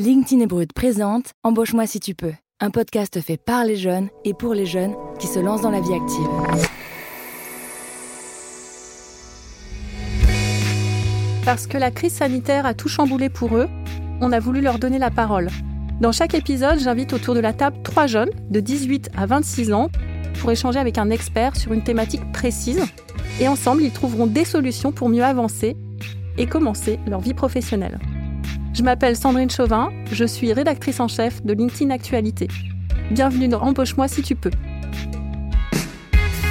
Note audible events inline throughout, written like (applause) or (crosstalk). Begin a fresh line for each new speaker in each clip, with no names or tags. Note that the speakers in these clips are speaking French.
LinkedIn Brut présente Embauche-moi si tu peux, un podcast fait par les jeunes et pour les jeunes qui se lancent dans la vie active.
Parce que la crise sanitaire a tout chamboulé pour eux, on a voulu leur donner la parole. Dans chaque épisode, j'invite autour de la table trois jeunes de 18 à 26 ans pour échanger avec un expert sur une thématique précise. Et ensemble, ils trouveront des solutions pour mieux avancer et commencer leur vie professionnelle. Je m'appelle Sandrine Chauvin, je suis rédactrice en chef de LinkedIn Actualité. Bienvenue dans Embauche-moi si tu peux.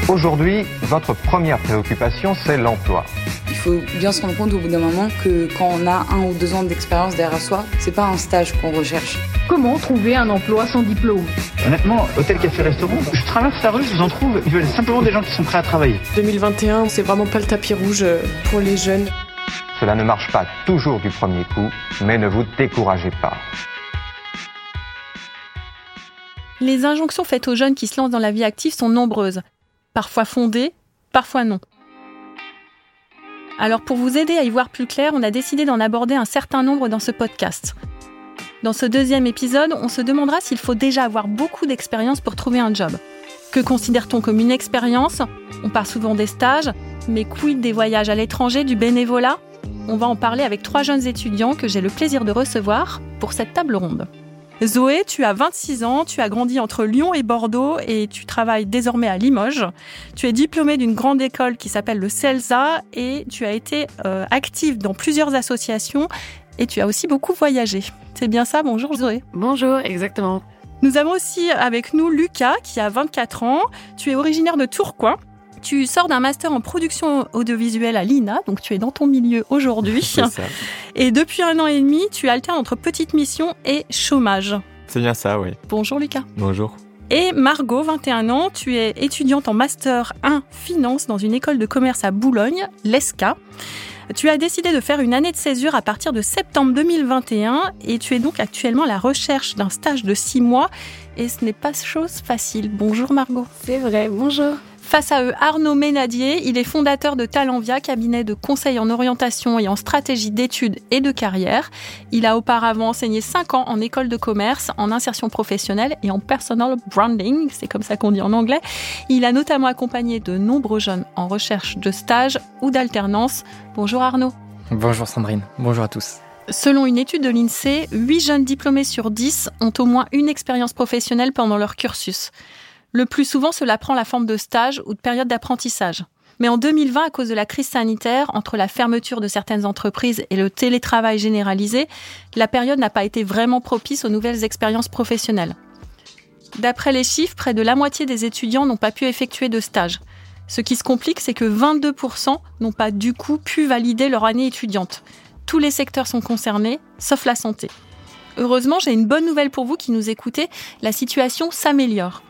Aujourd'hui, votre première préoccupation, c'est l'emploi.
Il faut bien se rendre compte au bout d'un moment que quand on a un ou deux ans d'expérience derrière soi, c'est pas un stage qu'on recherche.
Comment trouver un emploi sans diplôme?
Honnêtement, hôtel, café, restaurant, je traverse la rue, je vous en trouve, ils veulent simplement des gens qui sont prêts à travailler.
2021, c'est vraiment pas le tapis rouge pour les jeunes.
Cela ne marche pas toujours du premier coup, mais ne vous découragez pas.
Les injonctions faites aux jeunes qui se lancent dans la vie active sont nombreuses, parfois fondées, parfois non. Alors pour vous aider à y voir plus clair, on a décidé d'en aborder un certain nombre dans ce podcast. Dans ce deuxième épisode, on se demandera s'il faut déjà avoir beaucoup d'expérience pour trouver un job. Que considère-t-on comme une expérience? On parle souvent des stages, mais quid des voyages à l'étranger, du bénévolat? On va en parler avec trois jeunes étudiants que j'ai le plaisir de recevoir pour cette table ronde. Zoé, tu as 26 ans, tu as grandi entre Lyon et Bordeaux et tu travailles désormais à Limoges. Tu es diplômée d'une grande école qui s'appelle le CELSA et tu as été euh, active dans plusieurs associations et tu as aussi beaucoup voyagé. C'est bien ça? Bonjour Zoé.
Bonjour, exactement.
Nous avons aussi avec nous Lucas qui a 24 ans. Tu es originaire de Tourcoing tu sors d'un master en production audiovisuelle à l'INA, donc tu es dans ton milieu aujourd'hui. (laughs) Et depuis un an et demi, tu alternes entre petite mission et chômage.
C'est bien ça, oui.
Bonjour Lucas.
Bonjour.
Et Margot, 21 ans, tu es étudiante en Master 1 Finance dans une école de commerce à Boulogne, l'ESCA. Tu as décidé de faire une année de césure à partir de septembre 2021 et tu es donc actuellement à la recherche d'un stage de 6 mois et ce n'est pas chose facile. Bonjour Margot.
C'est vrai, bonjour.
Face à eux, Arnaud Ménadier, il est fondateur de Talenvia, cabinet de conseil en orientation et en stratégie d'études et de carrière. Il a auparavant enseigné 5 ans en école de commerce, en insertion professionnelle et en personal branding, c'est comme ça qu'on dit en anglais. Il a notamment accompagné de nombreux jeunes en recherche de stage ou d'alternance. Bonjour Arnaud.
Bonjour Sandrine, bonjour à tous.
Selon une étude de l'INSEE, 8 jeunes diplômés sur 10 ont au moins une expérience professionnelle pendant leur cursus. Le plus souvent, cela prend la forme de stage ou de période d'apprentissage. Mais en 2020, à cause de la crise sanitaire, entre la fermeture de certaines entreprises et le télétravail généralisé, la période n'a pas été vraiment propice aux nouvelles expériences professionnelles. D'après les chiffres, près de la moitié des étudiants n'ont pas pu effectuer de stage. Ce qui se complique, c'est que 22% n'ont pas du coup pu valider leur année étudiante. Tous les secteurs sont concernés, sauf la santé. Heureusement, j'ai une bonne nouvelle pour vous qui nous écoutez, la situation s'améliore.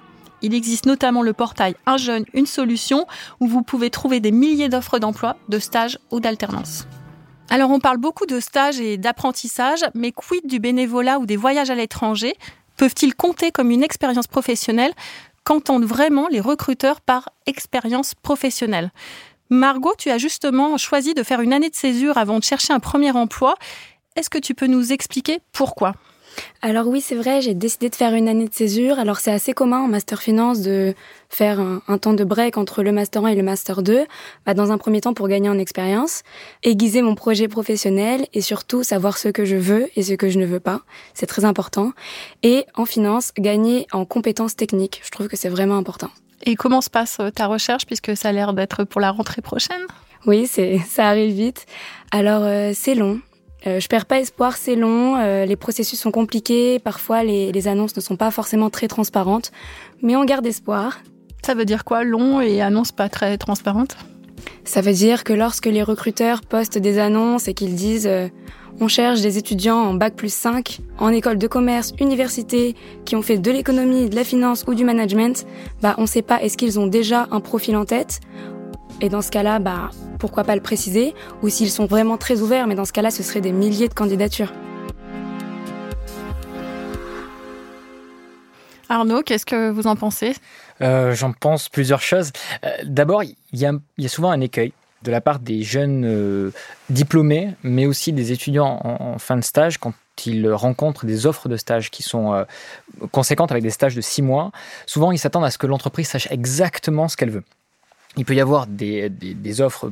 Il existe notamment le portail Un jeune, une solution, où vous pouvez trouver des milliers d'offres d'emploi, de stages ou d'alternance. Alors on parle beaucoup de stages et d'apprentissage, mais quid du bénévolat ou des voyages à l'étranger? Peuvent-ils compter comme une expérience professionnelle? Qu'entendent vraiment les recruteurs par expérience professionnelle? Margot, tu as justement choisi de faire une année de césure avant de chercher un premier emploi. Est-ce que tu peux nous expliquer pourquoi?
Alors oui, c'est vrai, j'ai décidé de faire une année de césure. Alors c'est assez commun en master finance de faire un, temps de break entre le master 1 et le master 2, bah, dans un premier temps pour gagner en expérience, aiguiser mon projet professionnel et surtout savoir ce que je veux et ce que je ne veux pas. C'est très important. Et en finance, gagner en compétences techniques. Je trouve que c'est vraiment important.
Et comment se passe euh, ta recherche puisque ça a l'air d'être pour la rentrée prochaine?
Oui, c'est ça arrive vite. Alors euh, c'est long. Euh, je perds pas espoir, c'est long, euh, les processus sont compliqués, parfois les, les, annonces ne sont pas forcément très transparentes, mais on garde espoir.
Ça veut dire quoi, long et annonce pas très transparente
Ça veut dire que lorsque les recruteurs postent des annonces et qu'ils disent euh, on cherche des étudiants en bac plus 5, en école de commerce, université, qui ont fait de l'économie, de la finance ou du management, bah on sait pas est-ce qu'ils ont déjà un profil en tête? Et dans ce cas-là, bah, pourquoi pas le préciser Ou s'ils sont vraiment très ouverts, mais dans ce cas-là, ce serait des milliers de candidatures.
Arnaud, qu'est-ce que vous en pensez?
Euh, J'en pense plusieurs choses. Euh, d'abord, il y, a souvent un écueil de la part des jeunes diplômés, mais aussi des étudiants en, fin de stage, quand ils rencontrent des offres de stage qui sont conséquentes avec des stages de six mois, souvent ils s'attendent à ce que l'entreprise sache exactement ce qu'elle veut il peut y avoir des, offres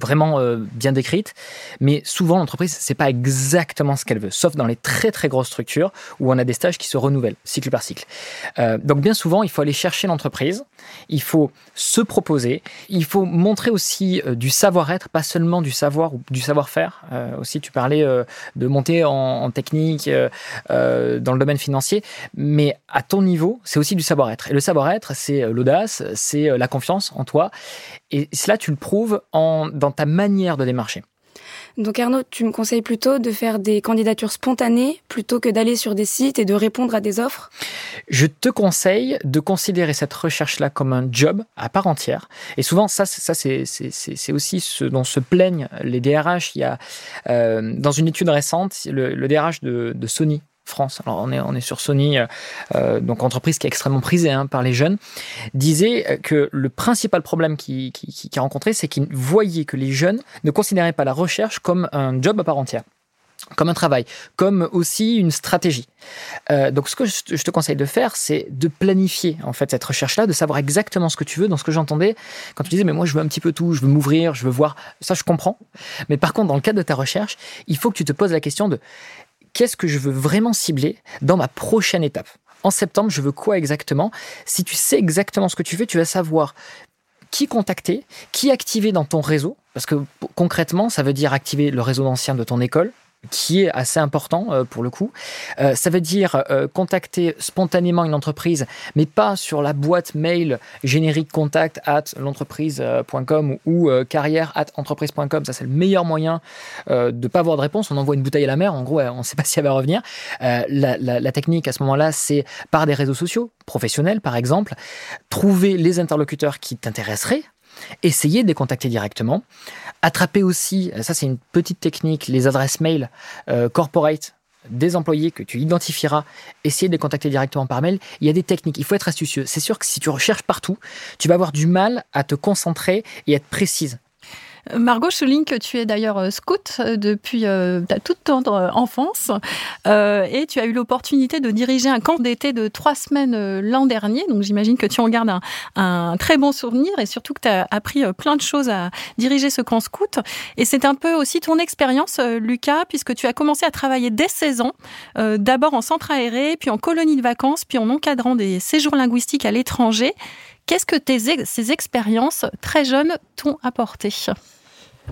vraiment euh, bien décrites, mais souvent l'entreprise c'est pas exactement ce qu'elle veut, sauf dans les très très grosses structures où on a des stages qui se renouvellent cycle par cycle. Euh, donc bien souvent il faut aller chercher l'entreprise, il faut se proposer, il faut montrer aussi euh, du savoir-être, pas seulement du savoir ou du savoir-faire. aussi tu parlais de monter en technique dans le domaine financier, mais à ton niveau c'est aussi du savoir-être. Et le savoir-être c'est l'audace, c'est la confiance toi. Et cela, tu le prouves en, dans ta manière de démarcher.
Donc Arnaud, tu me conseilles plutôt de faire des candidatures spontanées plutôt que d'aller sur des sites et de répondre à des offres?
Je te conseille de considérer cette recherche-là comme un job à part entière. Et souvent, ça, ça c'est aussi ce dont se plaignent les DRH. Il y a, euh, dans une étude récente, le, DRH de, de Sony France, alors on est, on est sur Sony, euh, euh, donc entreprise qui est extrêmement prisée hein, par les jeunes, disait que le principal problème qu'il qui, a rencontré, c'est qu'il voyait que les jeunes ne considéraient pas la recherche comme un job à part entière comme un travail, comme aussi une stratégie. Euh, donc, ce que je te conseille de faire, c'est de planifier en fait cette recherche-là, de savoir exactement ce que tu veux. Dans ce que j'entendais, quand tu disais, mais moi, je veux un petit peu tout, je veux m'ouvrir, je veux voir. Ça, je comprends. Mais par contre, dans le cadre de ta recherche, il faut que tu te poses la question de qu'est-ce que je veux vraiment cibler dans ma prochaine étape. En septembre, je veux quoi exactement? Si tu sais exactement ce que tu veux, tu vas savoir qui contacter, qui activer dans ton réseau, parce que concrètement, ça veut dire activer le réseau ancien de ton école, qui est assez important euh, pour le coup. Euh, ça veut dire euh, contacter spontanément une entreprise, mais pas sur la boîte mail générique contact at l'entreprise.com ou carrière at entreprise.com. Ça, c'est le meilleur moyen de ne pas avoir de réponse. On envoie une bouteille à la mer. En gros, on ne sait pas (laughs) si elle va revenir. La, la, technique à ce moment-là, c'est par des réseaux sociaux professionnels, par exemple, trouver les interlocuteurs qui t'intéresseraient Essayez de les contacter directement. Attrapez aussi, ça c'est une petite technique, les adresses mail euh, corporate des employés que tu identifieras, essayez de les contacter directement par mail. Il y a des techniques, il faut être astucieux. C'est sûr que si tu recherches partout, tu vas avoir du mal à te concentrer et être précise.
Margot souligne que tu es d'ailleurs euh, scout euh, depuis euh, ta toute tendre enfance et tu as eu l'opportunité de diriger un camp d'été de trois semaines l'an dernier. Donc j'imagine que tu en gardes un, très bon souvenir et surtout que tu as appris plein de choses à diriger ce camp scout. Et c'est un peu aussi ton expérience, Lucas, puisque tu as commencé à travailler dès 16 ans, d'abord en centre aéré, puis en colonie de vacances, puis en encadrant des séjours linguistiques à l'étranger. Qu'est-ce que tes, ces expériences très jeunes t'ont apporté?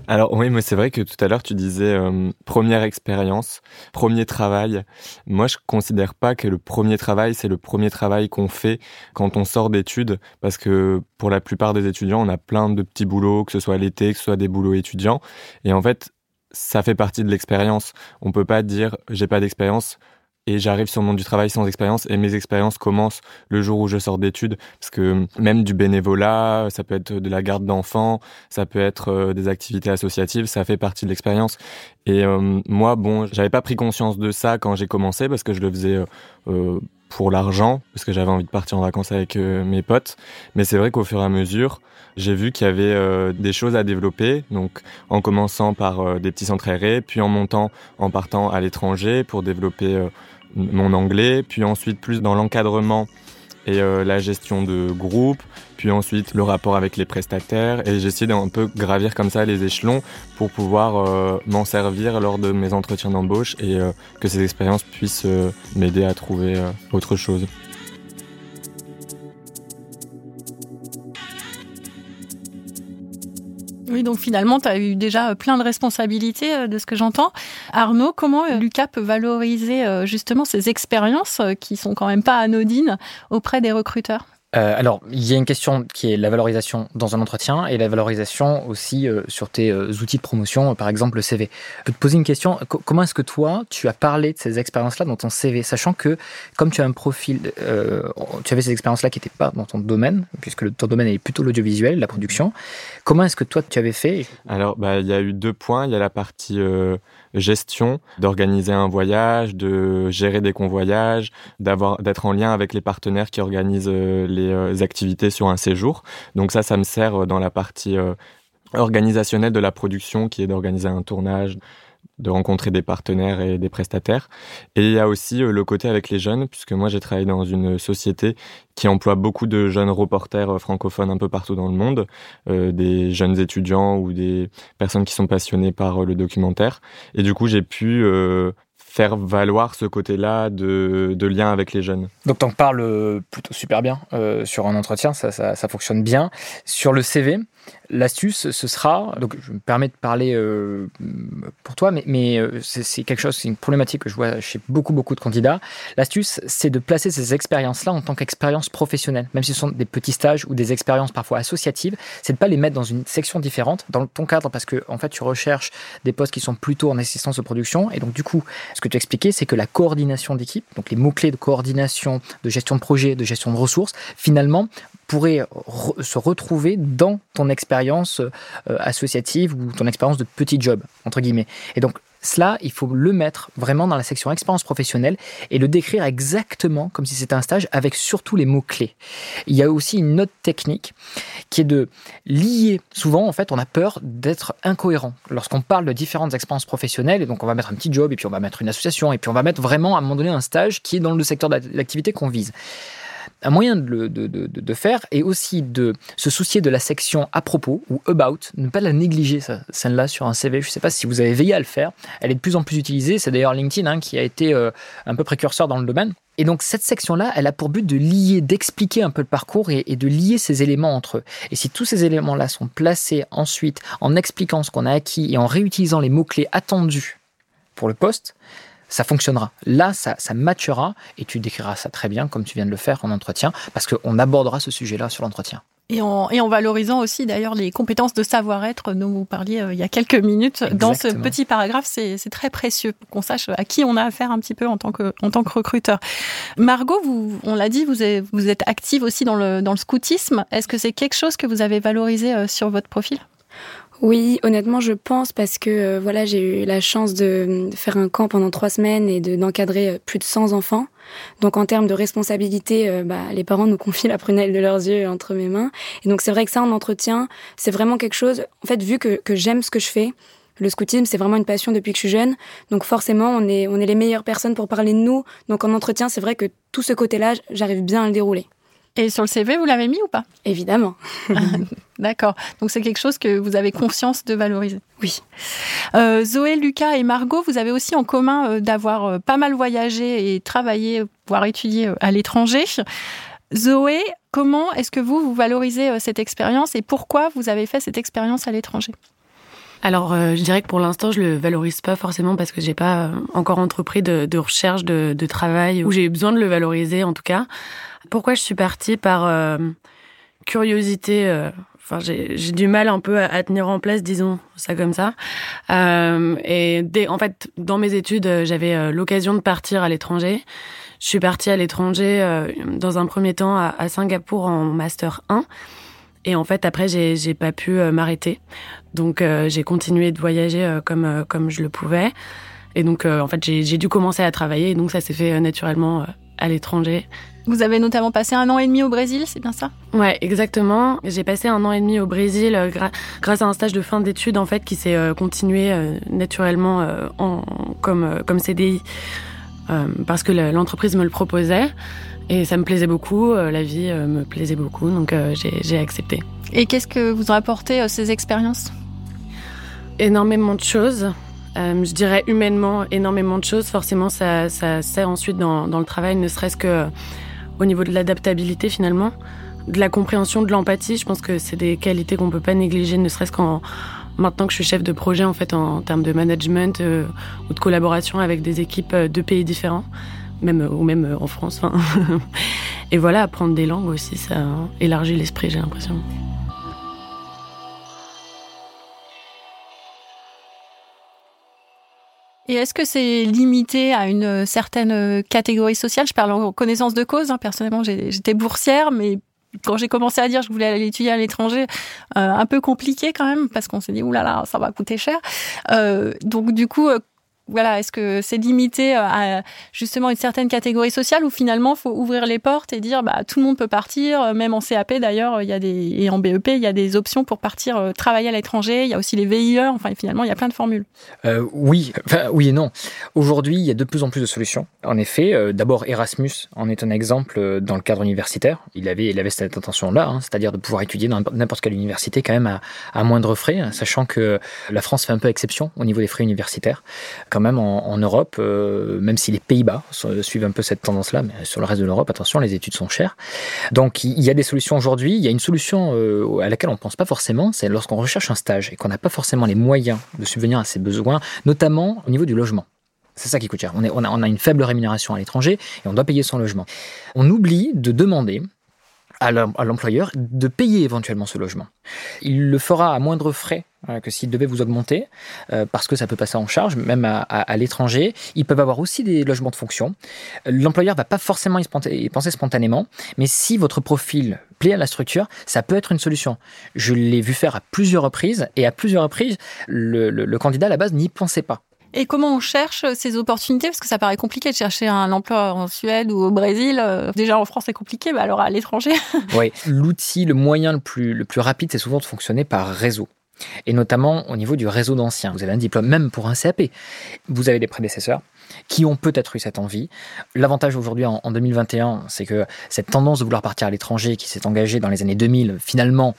Alors oui, mais c'est vrai que tout à l'heure tu disais euh, première expérience, premier travail. Moi, je considère pas que le premier travail c'est le premier travail qu'on fait quand on sort d'études, parce que pour la plupart des étudiants, on a plein de petits boulots, que ce soit l'été, que ce soit des boulots étudiants, et en fait, ça fait partie de l'expérience. On peut pas dire j'ai pas d'expérience et j'arrive sur le monde du travail sans expérience et mes expériences commencent le jour où je sors d'études parce que même du bénévolat, ça peut être de la garde d'enfants, ça peut être euh, des activités associatives, ça fait partie de l'expérience. Et euh, moi, bon, j'avais pas pris conscience de ça quand j'ai commencé parce que je le faisais euh, pour l'argent, parce que j'avais envie de partir en vacances avec mes potes. Mais c'est vrai qu'au fur et à mesure, j'ai vu qu'il y avait des choses à développer. Donc, en commençant par des petits centres aérés, puis en montant, en partant à l'étranger pour développer mon anglais, puis ensuite plus dans l'encadrement et euh, la gestion de groupe, puis ensuite le rapport avec les prestataires. Et j'essaie d'un peu gravir comme ça les échelons pour pouvoir euh, m'en servir lors de mes entretiens d'embauche et euh, que ces expériences puissent m'aider à trouver autre chose.
Donc finalement, tu as eu déjà plein de responsabilités euh, de ce que j'entends. Arnaud, comment euh, Lucas peut valoriser euh, justement ces expériences qui sont quand même pas anodines auprès des recruteurs?
Euh, alors, il y a une question qui est la valorisation dans un entretien et la valorisation aussi euh, sur tes euh, outils de promotion, par exemple le CV. Je peux te poser une question. comment est-ce que toi, tu as parlé de ces expériences-là dans ton CV, sachant que comme tu as un profil, tu avais ces expériences-là qui n'étaient pas dans ton domaine, puisque ton domaine est plutôt l'audiovisuel, la production. Comment est-ce que toi, tu avais fait?
Alors, bah, il y a eu deux points. Il y a la partie gestion, d'organiser un voyage, de gérer des convoyages, d'avoir, d'être en lien avec les partenaires qui organisent euh, les euh, activités sur un séjour. Donc ça, ça me sert euh, dans la partie organisationnel de la production qui est d'organiser un tournage, de rencontrer des partenaires et des prestataires. Et il y a aussi euh, le côté avec les jeunes, puisque moi j'ai travaillé dans une société qui emploie beaucoup de jeunes reporters euh, francophones un peu partout dans le monde, euh, des jeunes étudiants ou des personnes qui sont passionnées par le documentaire. Et du coup j'ai pu faire valoir ce côté-là de, de, lien avec les jeunes.
Donc tu en parles plutôt super bien sur un entretien, ça, ça, fonctionne bien. Sur le CV, L'astuce, ce sera, donc je me permets de parler euh, pour toi, mais, mais euh, c'est quelque chose, c'est une problématique que je vois chez beaucoup, beaucoup de candidats. L'astuce, c'est de placer ces expériences-là en tant qu'expérience professionnelle, même si ce sont des petits stages ou des expériences parfois associatives, c'est de pas les mettre dans une section différente, dans ton cadre, parce que en fait, tu recherches des postes qui sont plutôt en assistance de production, et donc du coup, ce que tu expliquais, c'est que la coordination d'équipe, donc les mots-clés de coordination, de gestion de projet, de gestion de ressources, finalement, pourraient se retrouver dans ton expérience euh, associative ou ton expérience de petit job, entre guillemets. Et donc, cela, il faut le mettre vraiment dans la section expérience professionnelle et le décrire exactement comme si c'était un stage avec surtout les mots-clés. Il y a aussi une autre technique qui est de lier. Souvent, en fait, on a peur d'être incohérent lorsqu'on parle de différentes expériences professionnelles. Et donc, on va mettre un petit job et puis on va mettre une association et puis on va mettre vraiment à un moment donné un stage qui est dans le secteur d'activité qu'on vise un moyen de, de, de, de, faire est aussi de se soucier de la section à propos ou about, ne pas la négliger, celle-là, sur un CV. Je ne sais pas si vous avez veillé à le faire. Elle est de plus en plus utilisée. C'est d'ailleurs LinkedIn hein, qui a été euh, un peu précurseur dans le domaine. Et donc cette section-là, elle a pour but de lier, d'expliquer un peu le parcours et, de lier ces éléments entre eux. Et si tous ces éléments-là sont placés ensuite en expliquant ce qu'on a acquis et en réutilisant les mots-clés attendus pour le poste, ça fonctionnera. Là, ça, ça matchera et tu décriras ça très bien comme tu viens de le faire en entretien parce qu'on abordera ce sujet-là sur l'entretien.
Et en, et en, valorisant aussi d'ailleurs les compétences de savoir-être dont vous parliez euh, il y a quelques minutes. Dans ce petit paragraphe, c'est très précieux pour qu'on sache à qui on a affaire un petit peu en tant que, en tant que recruteur. Margot, vous, on l'a dit, vous êtes, vous êtes active aussi dans le, dans le scoutisme. Est-ce que c'est quelque chose que vous avez valorisé euh, sur votre profil?
Oui, honnêtement, je pense parce que euh, voilà, j'ai eu la chance de faire un camp pendant trois semaines et d'encadrer euh, plus de 100 enfants. Donc en termes de responsabilité, euh, bah, les parents nous confient la prunelle de leurs yeux entre mes mains. Et donc c'est vrai que ça, en entretien, c'est vraiment quelque chose. En fait, vu que, que j'aime ce que je fais, le scoutisme, c'est vraiment une passion depuis que je suis jeune. Donc forcément, on est, on est les meilleures personnes pour parler de nous. Donc en entretien, c'est vrai que tout ce côté-là, j'arrive bien à le dérouler.
Et sur le CV, vous l'avez mis ou pas?
Évidemment. (laughs)
D'accord. Donc c'est quelque chose que vous avez conscience de valoriser.
Oui.
Euh, Zoé, Lucas et Margot, vous avez aussi en commun euh, d'avoir euh, pas mal voyagé et travaillé, voire étudié à l'étranger. Zoé, comment est-ce que vous, vous valorisez cette expérience et pourquoi vous avez fait cette expérience à l'étranger?
Alors, je dirais que pour l'instant, je le valorise pas forcément parce que j'ai pas encore entrepris de, de recherche de, de, travail où j'ai eu besoin de le valoriser en tout cas. Pourquoi je suis partie par euh, curiosité euh, Enfin, j'ai du mal un peu à, tenir en place, disons ça comme ça. Euh, et dès, en fait, dans mes études, j'avais l'occasion de partir à l'étranger. Je suis partie à l'étranger dans un premier temps à, à, Singapour en master 1. Et en fait, après, j'ai pas pu m'arrêter. Donc, j'ai continué de voyager comme comme je le pouvais. Et donc, en fait, j'ai dû commencer à travailler. Et donc, ça s'est fait naturellement à l'étranger.
Vous avez notamment passé un an et demi au Brésil, c'est bien ça?
Ouais, exactement. J'ai passé un an et demi au Brésil euh, grâce à un stage de fin d'études en fait qui s'est euh, continué euh, naturellement en, comme comme CDI parce que l'entreprise me le proposait et ça me plaisait beaucoup, la vie me plaisait beaucoup, donc j'ai accepté.
Et qu'est-ce que vous ont apporté ces expériences?
Énormément de choses. Euh, je dirais humainement énormément de choses. Forcément, ça, ça sert ensuite dans, dans le travail, ne serait-ce que au niveau de l'adaptabilité finalement, de la compréhension, de l'empathie. Je pense que c'est des qualités qu'on peut pas négliger, ne serait-ce qu'en maintenant que je suis chef de projet en fait en, termes de management euh, ou de collaboration avec des équipes euh, de pays différents, même ou même en France. (laughs) Et voilà, apprendre des langues aussi, ça élargit l'esprit, j'ai l'impression.
Et est-ce que c'est limité à une euh, certaine euh, catégorie sociale? Je parle en connaissance de cause. Hein. Personnellement, j'étais boursière, mais quand j'ai commencé à dire que je voulais aller étudier à l'étranger, euh, un peu compliqué quand même, parce qu'on s'est dit, oulala, ça va coûter cher. donc du coup, voilà, est-ce que c'est limité à justement une certaine catégorie sociale ou finalement faut ouvrir les portes et dire bah tout le monde peut partir, même en CAP d'ailleurs, il y a des et en BEP il y a des options pour partir travailler à l'étranger. Il y a aussi les VIE. Enfin finalement il y a plein de formules.
Euh, oui, enfin, oui et non. Aujourd'hui il y a de plus en plus de solutions. En effet, d'abord Erasmus en est un exemple dans le cadre universitaire. Il avait il avait cette intention là, hein, c'est-à-dire de pouvoir étudier dans n'importe quelle université quand même à, moindre frais, sachant que la France fait un peu exception au niveau des frais universitaires. Même, en, Europe, euh, même si les Pays-Bas suivent un peu cette tendance-là, mais sur le reste de l'Europe, attention, les études sont chères. Donc, il y a des solutions aujourd'hui. Il y a une solution euh, à laquelle on ne pense pas forcément, c'est lorsqu'on recherche un stage et qu'on n'a pas forcément les moyens de subvenir à ses besoins, notamment au niveau du logement. C'est ça qui coûte cher. On, a, une faible rémunération à l'étranger et on doit payer son logement. On oublie de demander à l'employeur de payer éventuellement ce logement. Il le fera à moindre frais que s'il devait vous augmenter, euh, parce que ça peut passer en charge, même à, l'étranger. Ils peuvent avoir aussi des logements de fonction. L'employeur va pas forcément y penser spontanément, mais si votre profil plaît à la structure, ça peut être une solution. Je l'ai vu faire à plusieurs reprises, et à plusieurs reprises, le candidat à la base n'y pensait pas.
Et comment on cherche ces opportunités? Parce que ça paraît compliqué de chercher un emploi en Suède ou au Brésil. Euh, déjà en France, c'est compliqué, mais alors à l'étranger (laughs)
Oui, l'outil, le moyen le plus, le plus rapide, c'est souvent de fonctionner par réseau. Et notamment au niveau du réseau d'anciens. Vous avez un diplôme, même pour un CAP. Vous avez des prédécesseurs qui ont peut-être eu cette envie. L'avantage aujourd'hui en, 2021, c'est que cette tendance de vouloir partir à l'étranger qui s'est engagée dans les années 2000, finalement,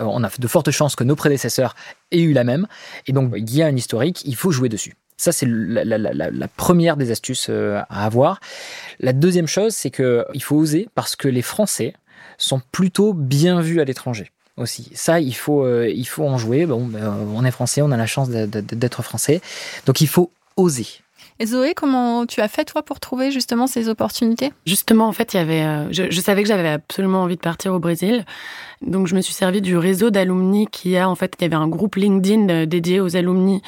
euh, on a de fortes chances que nos prédécesseurs aient eu la même. Et donc, il y a un historique, il faut jouer dessus. Ça, c'est la, première des astuces euh, à avoir. La deuxième chose, c'est qu'il faut oser parce que les Français sont plutôt bien vus à l'étranger aussi. Ça, il faut, euh, il faut en jouer. Bon, ben, on est français, on a la chance d'être français. Donc, il faut oser.
Et Zoé, comment tu as fait toi pour trouver justement ces opportunités?
Justement, en fait, il y avait, euh, je, savais que j'avais absolument envie de partir au Brésil, donc je me suis servi du réseau d'alumni qui a en fait, il y avait un groupe LinkedIn euh, dédié aux alumni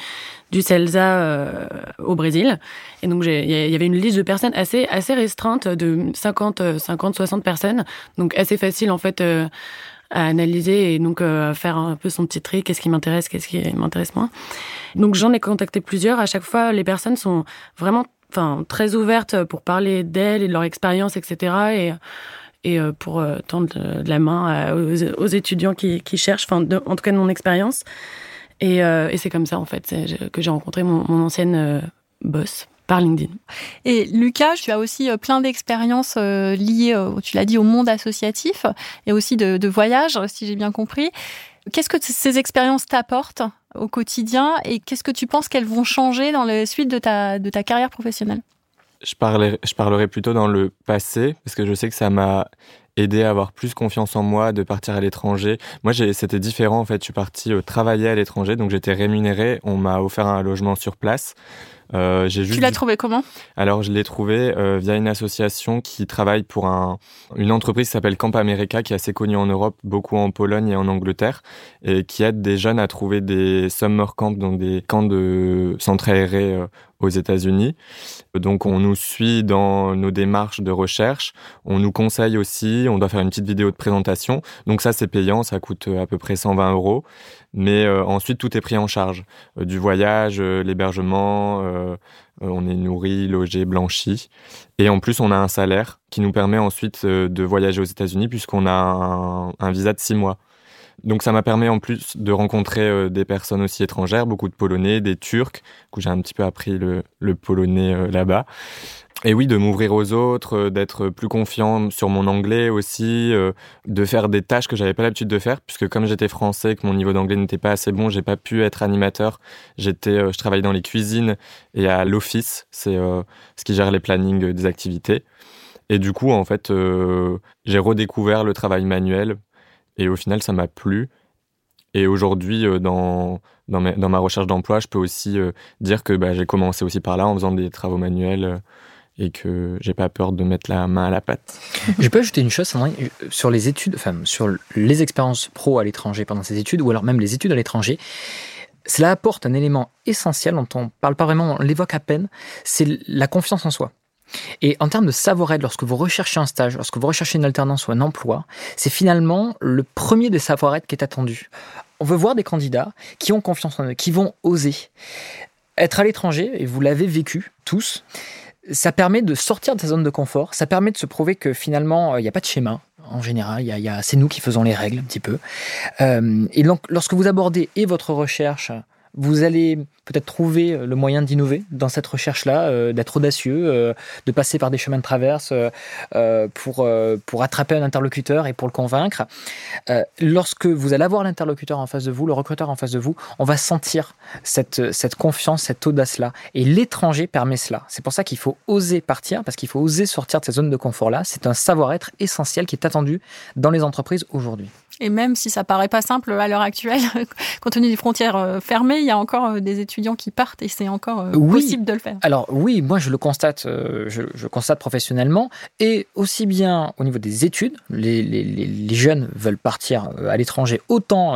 du CELSA euh, au Brésil, et donc il y avait une liste de personnes assez assez restreinte de 50 50 60 personnes, donc assez facile en fait à analyser et donc euh, faire un peu son petit tri, qu'est-ce qui m'intéresse, qu'est-ce qui m'intéresse moins. Donc j'en ai contacté plusieurs. À chaque fois, les personnes sont vraiment enfin, très ouvertes pour parler d'elles et de leur expérience, etc. Et, euh, pour euh, tendre la main aux, étudiants qui, cherchent, enfin, en tout cas de mon expérience. Et, c'est comme ça, en fait, que j'ai rencontré mon ancienne boss par LinkedIn.
Et Lucas, tu as aussi euh, plein d'expériences euh, liées, tu l'as dit, au monde associatif et aussi de, voyage, si j'ai bien compris. Qu'est-ce que ces expériences t'apportent au quotidien et qu'est-ce que tu penses qu'elles vont changer dans la suite de ta, de ta carrière professionnelle?
Je, parlerai, je parlerai plutôt dans le passé parce que je sais que ça m'a aidé à avoir plus confiance en moi, de partir à l'étranger. Moi, c'était différent en fait. Je suis parti euh, travailler à l'étranger, donc j'étais rémunéré. On m'a offert un logement sur place.
Euh, j'ai tu l'as trouvé comment?
Alors, je l'ai trouvé euh, via une association qui travaille pour un, une entreprise qui s'appelle Camp America, qui est assez connue en Europe, beaucoup en Pologne et en Angleterre, et qui aide des jeunes à trouver des summer camps, donc des camps de centres aérés euh, aux États-Unis. Donc on nous suit dans nos démarches de recherche, on nous conseille aussi, on doit faire une petite vidéo de présentation. Donc ça c'est payant, ça coûte à peu près 120 euros. Mais euh, ensuite tout est pris en charge. Euh, du voyage, euh, on est nourri, logé, blanchi. Et en plus on a un salaire qui nous permet ensuite de voyager aux États-Unis puisqu'on a un, un visa de six mois. Donc ça m'a permis en plus de rencontrer euh, des personnes aussi étrangères, beaucoup de Polonais, des Turcs, où j'ai un petit peu appris le, polonais euh, là-bas. Et oui, de m'ouvrir aux autres, euh, d'être plus confiant sur mon anglais aussi, de faire des tâches que j'avais pas l'habitude de faire, puisque comme j'étais français, que mon niveau d'anglais n'était pas assez bon, j'ai pas pu être animateur. J'étais, je travaillais dans les cuisines et à l'office, c'est ce qui gère les plannings des activités. Et du coup, en fait, j'ai redécouvert le travail manuel et au final, ça m'a plu. Et aujourd'hui, euh, dans, dans, ma recherche d'emploi, je peux aussi euh, dire que bah, j'ai commencé aussi par là en faisant des travaux manuels euh, et que j'ai pas peur de mettre la main à la pâte. (laughs)
Je peux ajouter une chose, sur les études, enfin, sur les expériences pro à l'étranger pendant ces études, ou alors même les études à l'étranger. Cela apporte un élément essentiel dont on parle pas vraiment, on l'évoque à peine, c'est la confiance en soi. Et en termes de savoir-être, lorsque vous recherchez un stage, lorsque vous recherchez une alternance ou un emploi, c'est finalement le premier des savoir-être qui est attendu. On veut voir des candidats qui ont confiance en eux, qui vont oser. Être à l'étranger, et vous l'avez vécu tous, ça permet de sortir de sa zone de confort, ça permet de se prouver que finalement, il n'y a pas de schéma. En général, c'est nous qui faisons les règles un petit peu. Euh, et donc, lorsque vous abordez et votre recherche, vous allez peut-être trouver euh, le moyen d'innover dans cette recherche-là, euh, d'être audacieux, euh, de passer par des chemins de traverse pour, pour attraper un interlocuteur et pour le convaincre. lorsque vous allez avoir l'interlocuteur en face de vous, le recruteur en face de vous, on va sentir cette, cette confiance, cette audace-là. Et l'étranger permet cela. C'est pour ça qu'il faut oser partir, parce qu'il faut oser sortir de cette zone de confort-là. C'est un savoir-être essentiel qui est attendu dans les entreprises aujourd'hui.
Et même si ça paraît pas simple à l'heure actuelle, (laughs) compte tenu des frontières fermées, il y a encore des études étudiants qui partent et c'est encore euh, possible de le faire.
Alors oui, moi je le constate, euh, je, constate professionnellement et aussi bien au niveau des études, les, les, les jeunes veulent partir euh, à l'étranger autant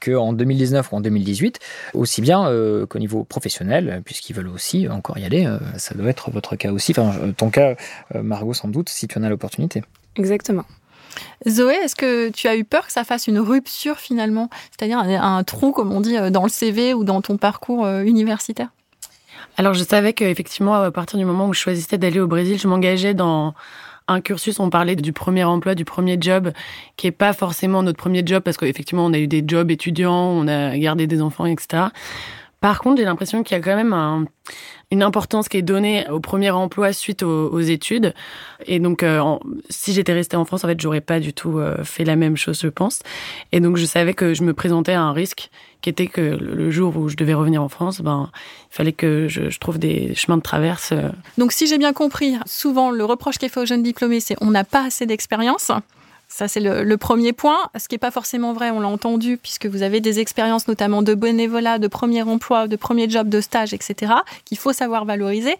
qu'en 2019 ou en 2018, aussi bien qu'au niveau professionnel, puisqu'ils veulent aussi encore y aller. ça doit être votre cas aussi, enfin ton cas, Margot sans doute, si tu en as l'opportunité.
Exactement.
Zoé, est-ce que tu as eu peur que ça fasse une rupture finalement, c'est-à-dire un, trou, comme on dit, euh, dans le CV ou dans ton parcours euh, universitaire?
Alors je savais qu'effectivement, à partir du moment où je choisissais d'aller au Brésil, je m'engageais dans un cursus, on parlait du premier emploi, du premier job, qui est pas forcément notre premier job, parce qu'effectivement, on a eu des jobs étudiants, on a gardé des enfants, etc. Par contre, j'ai l'impression qu'il y a quand même un, une importance qui est donnée au premier emploi suite aux, études. Et donc, euh, si j'étais restée en France, en fait, j'aurais pas du tout euh, fait la même chose, je pense. Et donc, je savais que je me présentais à un risque qui était que le jour où je devais revenir en France, ben, il fallait que je, je trouve des chemins de traverse. Euh.
Donc, si j'ai bien compris, souvent, le reproche qui est fait aux jeunes diplômés, c'est on n'a pas assez d'expérience. Ça, c'est le, premier point. Ce qui n'est pas forcément vrai, on l'a entendu, puisque vous avez des expériences notamment de bénévolat, de premier emploi, de premier job, de stage, etc., qu'il faut savoir valoriser.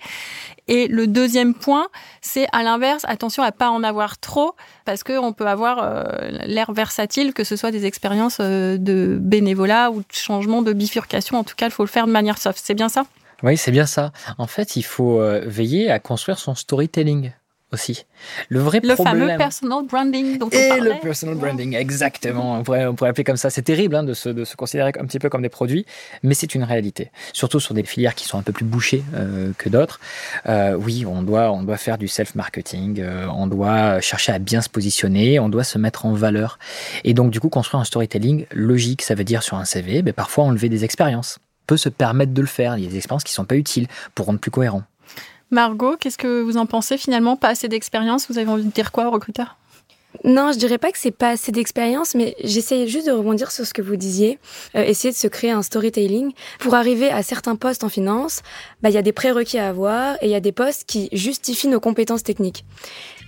Et le deuxième point, c'est à l'inverse, attention à pas en avoir trop, parce qu'on peut avoir euh, l'air versatile, que ce soit des expériences euh, de bénévolat ou de changement de bifurcation. En tout cas, il faut le faire de manière soft. C'est bien ça?
Oui, c'est bien ça. En fait, il faut euh, veiller à construire son storytelling aussi.
Le vrai le fameux personal branding dont on
Et le personal branding, exactement. On pourrait, on pourrait appeler comme ça. C'est terrible hein, de, se, de, se, considérer un petit peu comme des produits, mais c'est une réalité. Surtout sur des filières qui sont un peu plus bouchées euh, que d'autres. Euh, oui, on doit, on doit faire du self-marketing, euh, on doit chercher à bien se positionner, on doit se mettre en valeur. Et donc, du coup, construire un storytelling logique, ça veut dire sur un CV, ben, parfois enlever des expériences peut se permettre de le faire. Il y a des expériences qui ne sont pas utiles pour rendre plus cohérent.
Margot, qu'est-ce que vous en pensez finalement? Pas assez d'expérience Vous avez envie de dire quoi au recruteur?
Non, je dirais pas que c'est pas assez d'expérience, mais j'essaye juste de rebondir sur ce que vous disiez. Euh, essayer de se créer un storytelling pour arriver à certains postes en finance. Bah, il y a des prérequis à avoir et il y a des postes qui justifient nos compétences techniques.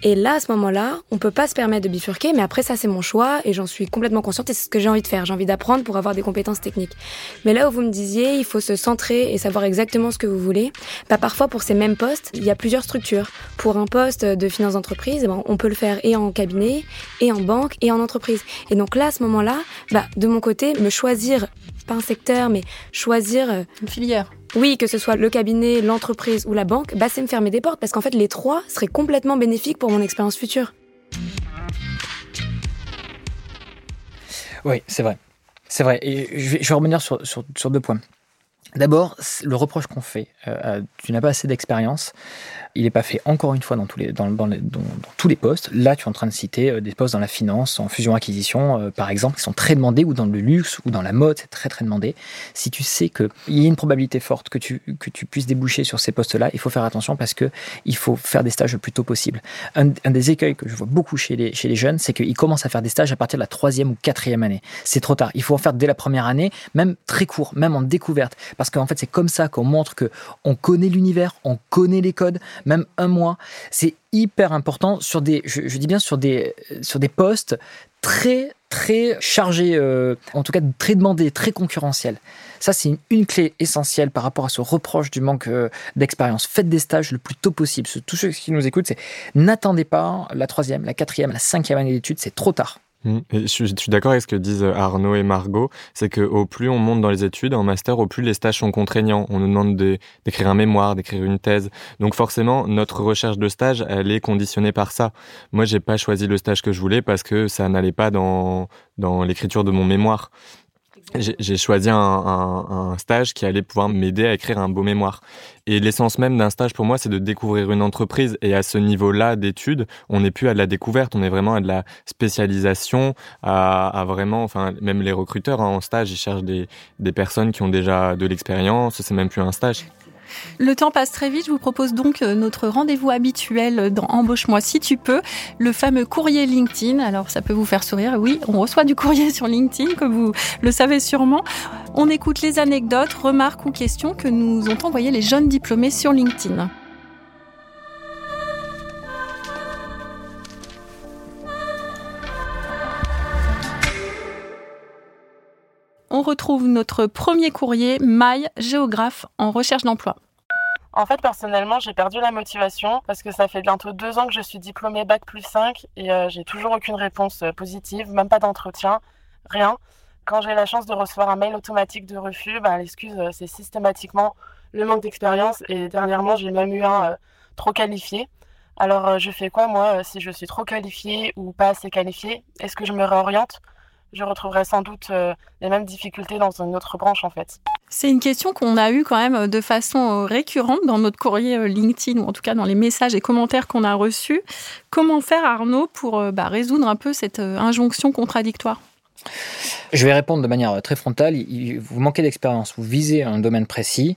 Et là, à ce moment-là, on peut pas se permettre de bifurquer, mais après ça, c'est mon choix et j'en suis complètement consciente et c'est ce que j'ai envie de faire. J'ai envie d'apprendre pour avoir des compétences techniques. Mais là où vous me disiez, il faut se centrer et savoir exactement ce que vous voulez. Bah, parfois, pour ces mêmes postes, il y a plusieurs structures. Pour un poste de finance d'entreprise, eh ben, on peut le faire et en cabinet, et en banque, et en entreprise. Et donc là, à ce moment-là, bah, de mon côté, me choisir, pas un secteur, mais choisir... Euh,
Une filière
oui, que ce soit le cabinet, l'entreprise ou la banque, bah, c'est me fermer des portes parce qu'en fait, les trois seraient complètement bénéfiques pour mon expérience future.
Oui, c'est vrai. C'est vrai. Et je vais, revenir sur, deux points. D'abord, le reproche qu'on fait, euh, tu n'as pas assez d'expérience, il n'est pas fait encore une fois dans tous les, dans, tous les postes. Là, tu es en train de citer euh, des postes dans la finance, en fusion-acquisition, euh, par exemple, qui sont très demandés, ou dans le luxe, ou dans la mode, c'est très très demandé. Si tu sais qu'il y a une probabilité forte que tu, que tu puisses déboucher sur ces postes-là, il faut faire attention parce que il faut faire des stages le plus tôt possible. Un, un des écueils que je vois beaucoup chez les, chez les jeunes, c'est qu'ils commencent à faire des stages à partir de la troisième ou quatrième année. C'est trop tard. Il faut en faire dès la première année, même très court, même en découverte. Parce qu'en fait, c'est comme ça qu'on montre que on connaît l'univers, on connaît les codes, même un mois. C'est hyper important sur des, je, dis bien sur des, sur des postes très très chargés, euh, en tout cas très demandés, très concurrentiels. Ça, c'est une, clé essentielle par rapport à ce reproche du manque euh, d'expérience. Faites des stages le plus tôt possible. Tous ceux qui nous écoutent, c'est n'attendez pas la troisième, la quatrième, la cinquième année d'études, c'est trop tard.
Mmh. je suis, d'accord avec ce que disent Arnaud et Margot, c'est que au plus on monte dans les études, en master, au plus les stages sont contraignants. On nous demande d'écrire un mémoire, d'écrire une thèse. Donc forcément, notre recherche de stage, elle est conditionnée par ça. Moi, j'ai pas choisi le stage que je voulais parce que ça n'allait pas dans, dans l'écriture de mon mémoire. J'ai choisi un, un, un, stage qui allait pouvoir m'aider à écrire un beau mémoire. Et l'essence même d'un stage pour moi, c'est de découvrir une entreprise. Et à ce niveau-là d'études, on n'est plus à de la découverte, on est vraiment à de la spécialisation, à, à vraiment, enfin, même les recruteurs hein, en stage, ils cherchent des, des personnes qui ont déjà de l'expérience. C'est même plus un stage.
Le temps passe très vite. Je vous propose donc euh, notre rendez-vous habituel dans Embauche-moi si tu peux, le fameux courrier LinkedIn. Alors ça peut vous faire sourire. Oui, on reçoit du courrier sur LinkedIn, comme vous le savez sûrement. On écoute les anecdotes, remarques ou questions que nous ont envoyées les jeunes diplômés sur LinkedIn. On retrouve notre premier courrier, Maille, géographe en recherche d'emploi.
En fait, personnellement, j'ai perdu la motivation parce que ça fait bientôt deux ans que je suis diplômée Bac plus 5 et euh, j'ai toujours aucune réponse euh, positive, même pas d'entretien, rien. Quand j'ai la chance de recevoir un mail automatique de refus, ben, l'excuse, euh, c'est systématiquement le manque d'expérience et dernièrement, j'ai même eu un trop qualifié. Alors, je fais quoi, moi, si je suis trop qualifiée ou pas assez qualifiée? Est-ce que je me réoriente? Je retrouverai sans doute euh, les mêmes difficultés dans une autre branche en fait.
C'est une question qu'on a eue quand même euh, de façon euh, récurrente dans notre courrier LinkedIn ou en tout cas dans les messages et commentaires qu'on a reçus. Comment faire Arnaud pour bah, résoudre un peu cette injonction contradictoire?
Je vais répondre de manière très frontale. Vous manquez d'expérience, vous visez un domaine précis.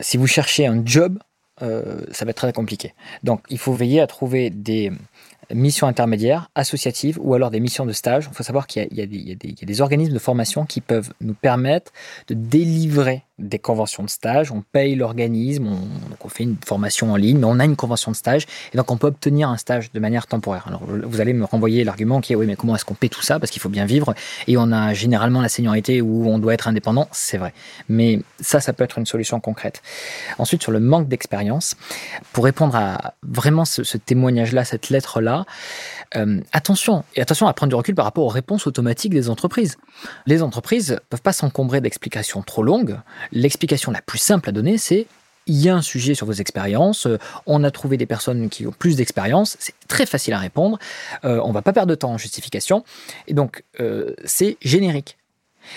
Si vous cherchez un job, ça va être très compliqué. Donc il faut veiller à trouver des missions intermédiaires, associatives ou alors des missions de stage. Il faut savoir qu'il y, a des organismes de formation qui peuvent nous permettre de délivrer des conventions de stage, on paye l'organisme, on, fait une formation en ligne, mais on a une convention de stage, et donc on peut obtenir un stage de manière temporaire. Alors vous allez me renvoyer l'argument qui est oui, mais comment est-ce qu'on paie tout ça? Parce qu'il faut bien vivre, et on a généralement la seniorité où on doit être indépendant, c'est vrai. Mais ça, ça peut être une solution concrète. Ensuite, sur le manque d'expérience, pour répondre à vraiment ce témoignage-là, cette lettre-là, euh, attention, et attention à prendre du recul par rapport aux réponses automatiques des entreprises. Les entreprises ne peuvent pas s'encombrer d'explications trop longues. L'explication la plus simple à donner, c'est il y a un sujet sur vos expériences, euh, on a trouvé des personnes qui ont plus d'expérience, c'est très facile à répondre, euh, on va pas perdre de temps en justification, et donc c'est générique.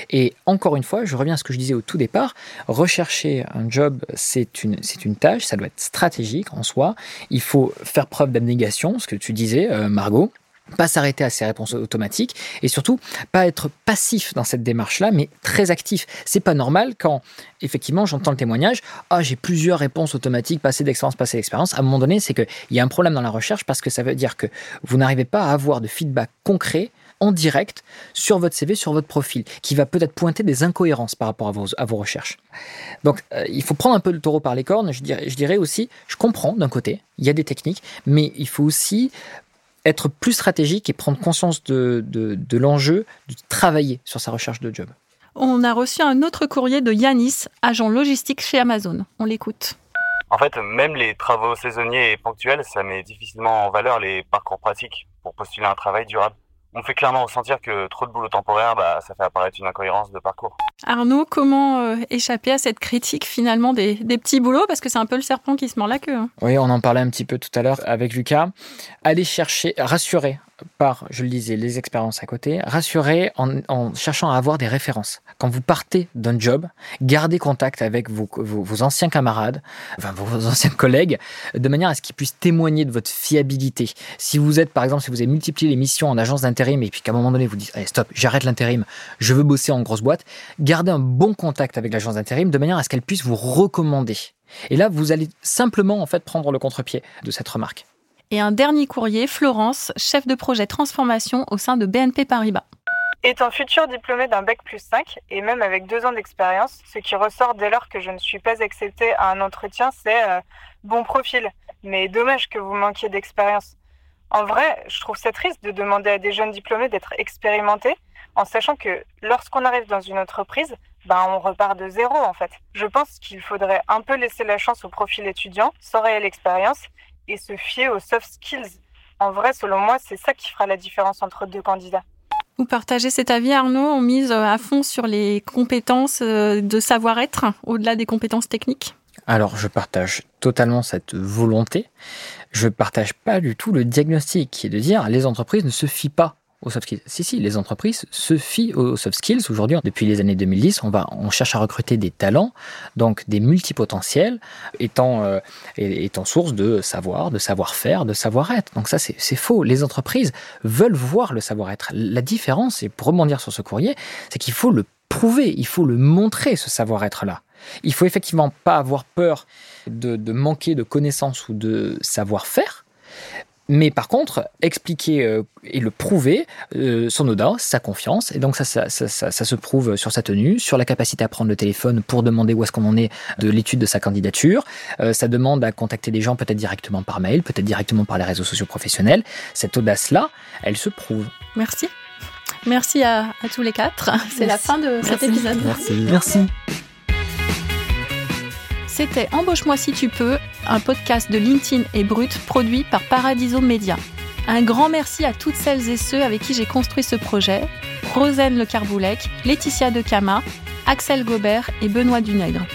Et encore une fois, je reviens à ce que je disais au tout départ, rechercher un job, c'est une, une tâche, ça doit être stratégique en soi, il faut faire preuve d'abnégation, ce que tu disais, euh, Margot pas s'arrêter à ces réponses automatiques et surtout pas être passif dans cette démarche-là, mais très actif. C'est pas normal quand effectivement j'entends le témoignage, ah j'ai plusieurs réponses automatiques, passé d'expérience, passé d'expérience. À un moment donné, c'est qu'il y a un problème dans la recherche parce que ça veut dire que vous n'arrivez pas à avoir de feedback concret en direct sur votre CV, sur votre profil, qui va peut-être pointer des incohérences par rapport à vos, à vos recherches. Donc, euh, il faut prendre un peu le taureau par les cornes. Je dirais, je dirais aussi, je comprends d'un côté, il y a des techniques, mais il faut aussi être plus stratégique et prendre conscience de, de, de l'enjeu de travailler sur sa recherche de job.
On a reçu un autre courrier de Yanis, agent logistique chez Amazon. On l'écoute.
En fait, même les travaux saisonniers et ponctuels, ça met difficilement en valeur les parcours pratiques pour postuler un travail durable on fait clairement ressentir que trop de boulot temporaire, bah, ça fait apparaître une incohérence de parcours.
Arnaud, comment euh, échapper à cette critique finalement des, petits boulots? Parce que c'est un peu le serpent qui se mord la queue. Hein.
Oui, on en parlait un petit peu tout à l'heure avec Lucas. Aller chercher, rassurer par, je le disais, les expériences à côté, rassurer en, cherchant à avoir des références. Quand vous partez d'un job, gardez contact avec vos, vos, anciens camarades, enfin vos (laughs) anciens collègues, de manière à ce qu'ils puissent témoigner de votre fiabilité. Si vous êtes, par exemple, si vous avez multiplié les missions en agence d'intérim et puis qu'à un moment donné vous dites, allez stop, j'arrête l'intérim, je veux bosser en grosse boîte, gardez un bon contact avec l'agence d'intérim de manière à ce qu'elle puisse vous recommander. Et là, vous allez simplement en fait prendre le contre-pied de cette remarque.
Et un dernier courrier, Florence, chef de projet transformation au sein de BNP Paribas.
Étant futur diplômé d'un bac plus 5 et même avec deux ans d'expérience, ce qui ressort dès lors que je ne suis pas acceptée à un entretien, c'est euh, bon profil. Mais dommage que vous manquiez d'expérience. En vrai, je trouve ça triste de demander à des jeunes diplômés d'être expérimentés en sachant que lorsqu'on arrive dans une entreprise, ben on repart de zéro en fait. Je pense qu'il faudrait un peu laisser la chance au profil étudiant sans réelle expérience et se fier aux soft skills. En vrai, selon moi, c'est ça qui fera la différence entre deux candidats.
Vous partagez cet avis, Arnaud On mise à fond sur les compétences euh, de savoir-être, au-delà des compétences techniques?
Alors, je partage totalement cette volonté. Je ne partage pas du tout le diagnostic qui est de dire les entreprises ne se fient pas aux soft skills. Si, si, les entreprises se fient aux soft skills. Aujourd'hui, depuis les années 2010, on, va, on cherche à recruter des talents, donc des multipotentiels, étant, euh, étant source de savoir, de savoir-faire, de savoir-être. Donc ça, c'est faux. Les entreprises veulent voir le savoir-être. La différence, et pour rebondir sur ce courrier, c'est qu'il faut le prouver, il faut le montrer, ce savoir-être-là. Il faut effectivement pas avoir peur de, de manquer de connaissances ou de savoir-faire, mais par contre, expliquer euh, et le prouver euh, son audace, sa confiance. Et donc ça ça, ça, ça, se prouve sur sa tenue, sur la capacité à prendre le téléphone pour demander où est-ce qu'on en est de l'étude de sa candidature. Euh, ça demande à contacter des gens peut-être directement par mail, peut-être directement par les réseaux sociaux professionnels. Cette audace-là, elle se prouve.
Merci. Merci à, à tous les quatre. (laughs) C'est la fin de cet épisode.
Merci. Merci.
C'était Embauche-moi si tu peux, un podcast de LinkedIn et Brut produit par Paradiso Media. Un grand merci à toutes celles et ceux avec qui j'ai construit ce projet Rosen Le Carboulec, Laetitia Decama, Axel Gobert et Benoît Dunègre.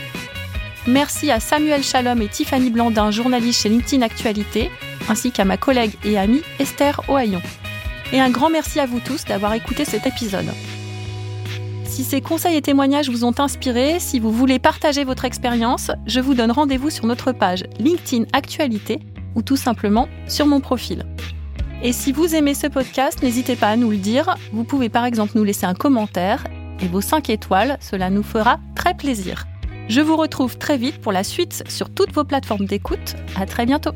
Merci à Samuel Chalom et Tiffany Blandin, journalistes chez LinkedIn Actualité, ainsi qu'à ma collègue et amie Esther Ohaillon. Et un grand merci à vous tous d'avoir écouté cet épisode. Si ces conseils et témoignages vous ont inspiré, si vous voulez partager votre expérience, je vous donne rendez-vous sur notre page LinkedIn Actualité ou tout simplement sur mon profil. Et si vous aimez ce podcast, n'hésitez pas à nous le dire. Vous pouvez par exemple nous laisser un commentaire et vos 5 étoiles, cela nous fera très plaisir. Je vous retrouve très vite pour la suite sur toutes vos plateformes d'écoute. À très bientôt.